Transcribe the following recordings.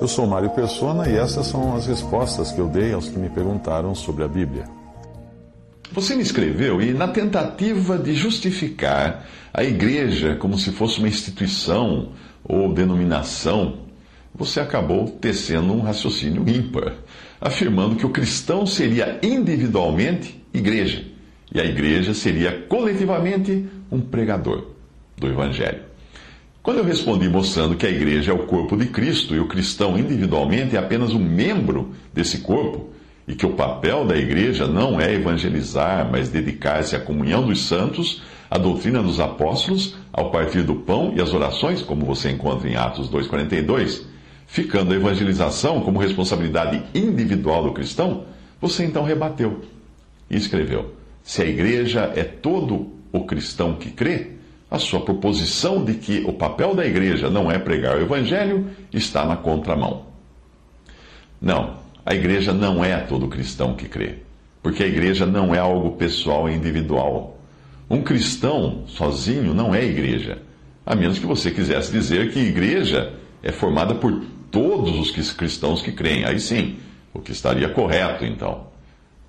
Eu sou Mário Persona e essas são as respostas que eu dei aos que me perguntaram sobre a Bíblia. Você me escreveu e, na tentativa de justificar a igreja como se fosse uma instituição ou denominação, você acabou tecendo um raciocínio ímpar, afirmando que o cristão seria individualmente igreja e a igreja seria coletivamente um pregador do Evangelho. Quando eu respondi mostrando que a igreja é o corpo de Cristo e o cristão individualmente é apenas um membro desse corpo, e que o papel da igreja não é evangelizar, mas dedicar-se à comunhão dos santos, à doutrina dos apóstolos, ao partir do pão e às orações, como você encontra em Atos 2,42, ficando a evangelização como responsabilidade individual do cristão, você então rebateu e escreveu: Se a igreja é todo o cristão que crê, a sua proposição de que o papel da igreja não é pregar o evangelho está na contramão. Não, a igreja não é todo cristão que crê, porque a igreja não é algo pessoal e individual. Um cristão sozinho não é igreja, a menos que você quisesse dizer que igreja é formada por todos os cristãos que creem. Aí sim, o que estaria correto então.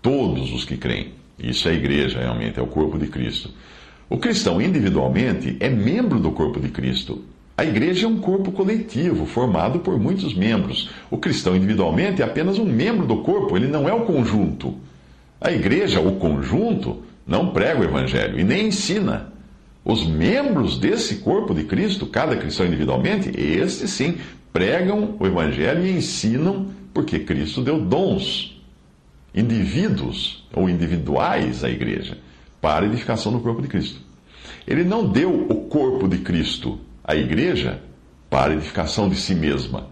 Todos os que creem. Isso é igreja, realmente, é o corpo de Cristo. O cristão individualmente é membro do corpo de Cristo. A igreja é um corpo coletivo, formado por muitos membros. O cristão individualmente é apenas um membro do corpo, ele não é o conjunto. A igreja, o conjunto, não prega o evangelho e nem ensina. Os membros desse corpo de Cristo, cada cristão individualmente, esses sim, pregam o evangelho e ensinam, porque Cristo deu dons, indivíduos ou individuais à igreja para a edificação do corpo de Cristo. Ele não deu o corpo de Cristo à igreja para a edificação de si mesma.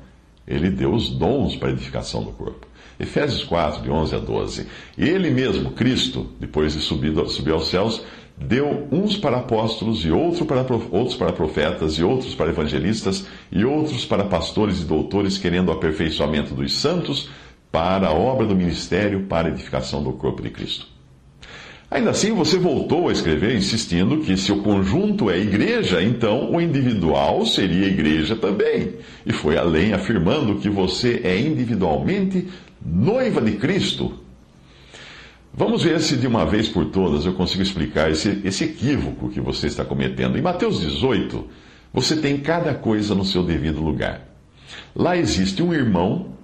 Ele deu os dons para a edificação do corpo. Efésios 4, de 11 a 12. Ele mesmo, Cristo, depois de subir, subir aos céus, deu uns para apóstolos, e outro para, outros para profetas, e outros para evangelistas, e outros para pastores e doutores, querendo o aperfeiçoamento dos santos, para a obra do ministério, para a edificação do corpo de Cristo. Ainda assim, você voltou a escrever insistindo que se o conjunto é igreja, então o individual seria igreja também. E foi além, afirmando que você é individualmente noiva de Cristo. Vamos ver se de uma vez por todas eu consigo explicar esse, esse equívoco que você está cometendo. Em Mateus 18, você tem cada coisa no seu devido lugar. Lá existe um irmão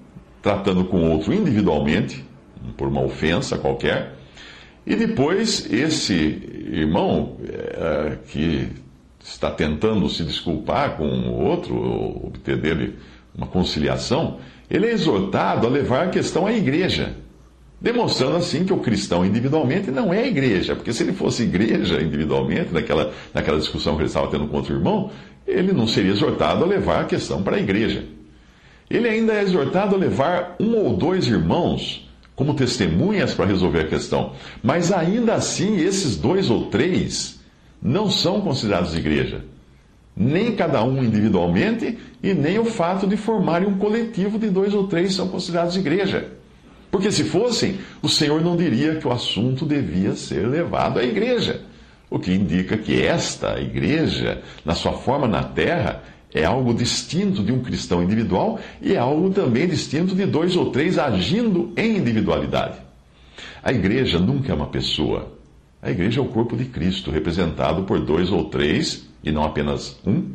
tratando com outro individualmente, por uma ofensa qualquer e depois, esse irmão é, que está tentando se desculpar com o outro, obter dele uma conciliação, ele é exortado a levar a questão à igreja, demonstrando assim que o cristão individualmente não é igreja, porque se ele fosse igreja individualmente, naquela, naquela discussão que ele estava tendo com outro irmão, ele não seria exortado a levar a questão para a igreja. Ele ainda é exortado a levar um ou dois irmãos como testemunhas para resolver a questão. Mas ainda assim, esses dois ou três não são considerados igreja. Nem cada um individualmente e nem o fato de formarem um coletivo de dois ou três são considerados igreja. Porque se fossem, o Senhor não diria que o assunto devia ser levado à igreja. O que indica que esta igreja, na sua forma na terra, é algo distinto de um cristão individual e é algo também distinto de dois ou três agindo em individualidade. A igreja nunca é uma pessoa. A igreja é o corpo de Cristo, representado por dois ou três, e não apenas um,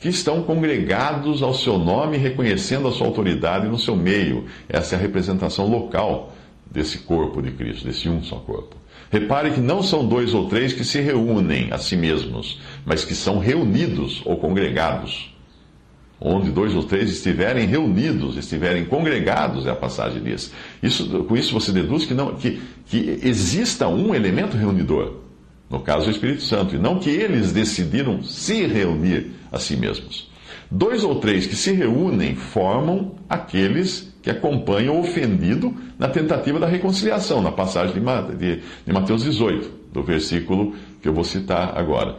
que estão congregados ao seu nome, reconhecendo a sua autoridade no seu meio. Essa é a representação local desse corpo de Cristo, desse um só corpo. Repare que não são dois ou três que se reúnem a si mesmos, mas que são reunidos ou congregados. Onde dois ou três estiverem reunidos, estiverem congregados, é a passagem diz. Isso, com isso você deduz que, não, que, que exista um elemento reunidor, no caso o Espírito Santo, e não que eles decidiram se reunir a si mesmos. Dois ou três que se reúnem formam aqueles que acompanham o ofendido na tentativa da reconciliação, na passagem de Mateus 18, do versículo que eu vou citar agora.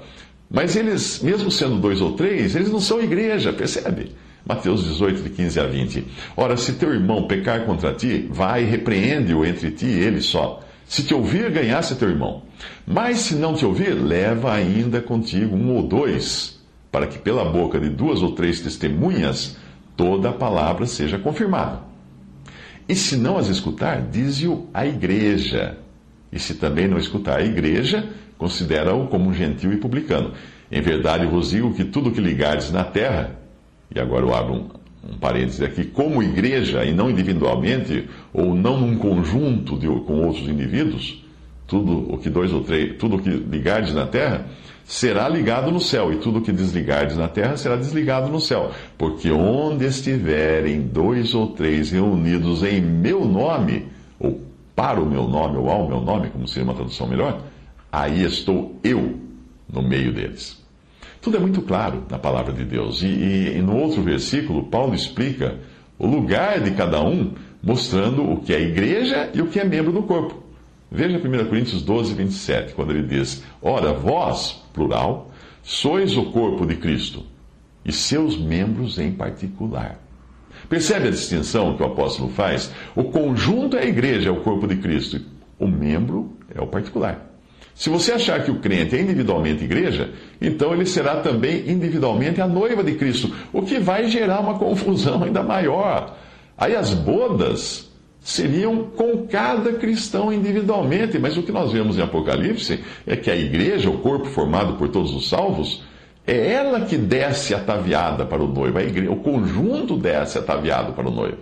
Mas eles, mesmo sendo dois ou três, eles não são igreja, percebe? Mateus 18, de 15 a 20. Ora, se teu irmão pecar contra ti, vai e repreende-o entre ti e ele só. Se te ouvir, ganhasse teu irmão. Mas se não te ouvir, leva ainda contigo um ou dois, para que pela boca de duas ou três testemunhas toda a palavra seja confirmada. E se não as escutar, dize-o à igreja. E se também não escutar a igreja, considera-o como um gentil e publicano. Em verdade vos digo que tudo que ligardes na terra, e agora eu abro um, um parênteses aqui, como igreja, e não individualmente, ou não num conjunto de, com outros indivíduos, tudo o que dois ou três, tudo o que ligardes na terra, será ligado no céu, e tudo que desligardes na terra será desligado no céu. Porque onde estiverem dois ou três reunidos em meu nome, ou para o meu nome, ou ao meu nome, como seria uma tradução melhor, aí estou eu no meio deles. Tudo é muito claro na palavra de Deus. E, e, e no outro versículo, Paulo explica o lugar de cada um, mostrando o que é igreja e o que é membro do corpo. Veja 1 Coríntios 12, 27, quando ele diz: Ora, vós, plural, sois o corpo de Cristo e seus membros em particular. Percebe a distinção que o apóstolo faz? O conjunto é a igreja, é o corpo de Cristo, o membro é o particular. Se você achar que o crente é individualmente igreja, então ele será também individualmente a noiva de Cristo, o que vai gerar uma confusão ainda maior. Aí as bodas seriam com cada cristão individualmente, mas o que nós vemos em Apocalipse é que a igreja, o corpo formado por todos os salvos, é ela que desce ataviada para o noivo, igreja, o conjunto desce ataviado para o noivo.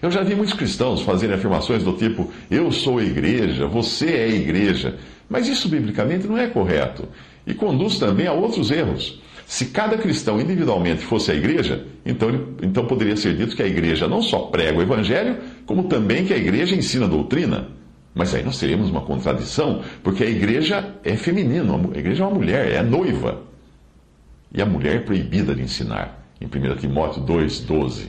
Eu já vi muitos cristãos fazerem afirmações do tipo: eu sou a igreja, você é a igreja. Mas isso biblicamente não é correto e conduz também a outros erros. Se cada cristão individualmente fosse a igreja, então, então poderia ser dito que a igreja não só prega o evangelho, como também que a igreja ensina a doutrina. Mas aí nós teríamos uma contradição, porque a igreja é feminina, a igreja é uma mulher, é noiva. E a mulher é proibida de ensinar, em 1 Timóteo 2,12.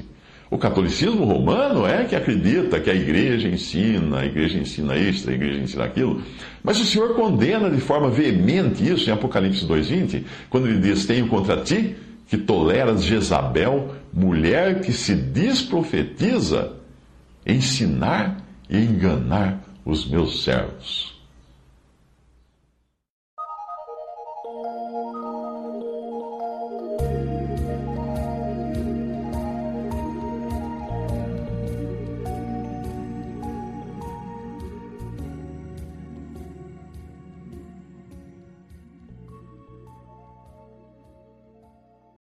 O catolicismo romano é que acredita que a igreja ensina, a igreja ensina isso, a igreja ensina aquilo. Mas o Senhor condena de forma veemente isso em Apocalipse 2,20, quando ele diz: Tenho contra ti que toleras Jezabel, mulher que se desprofetiza, ensinar e enganar os meus servos.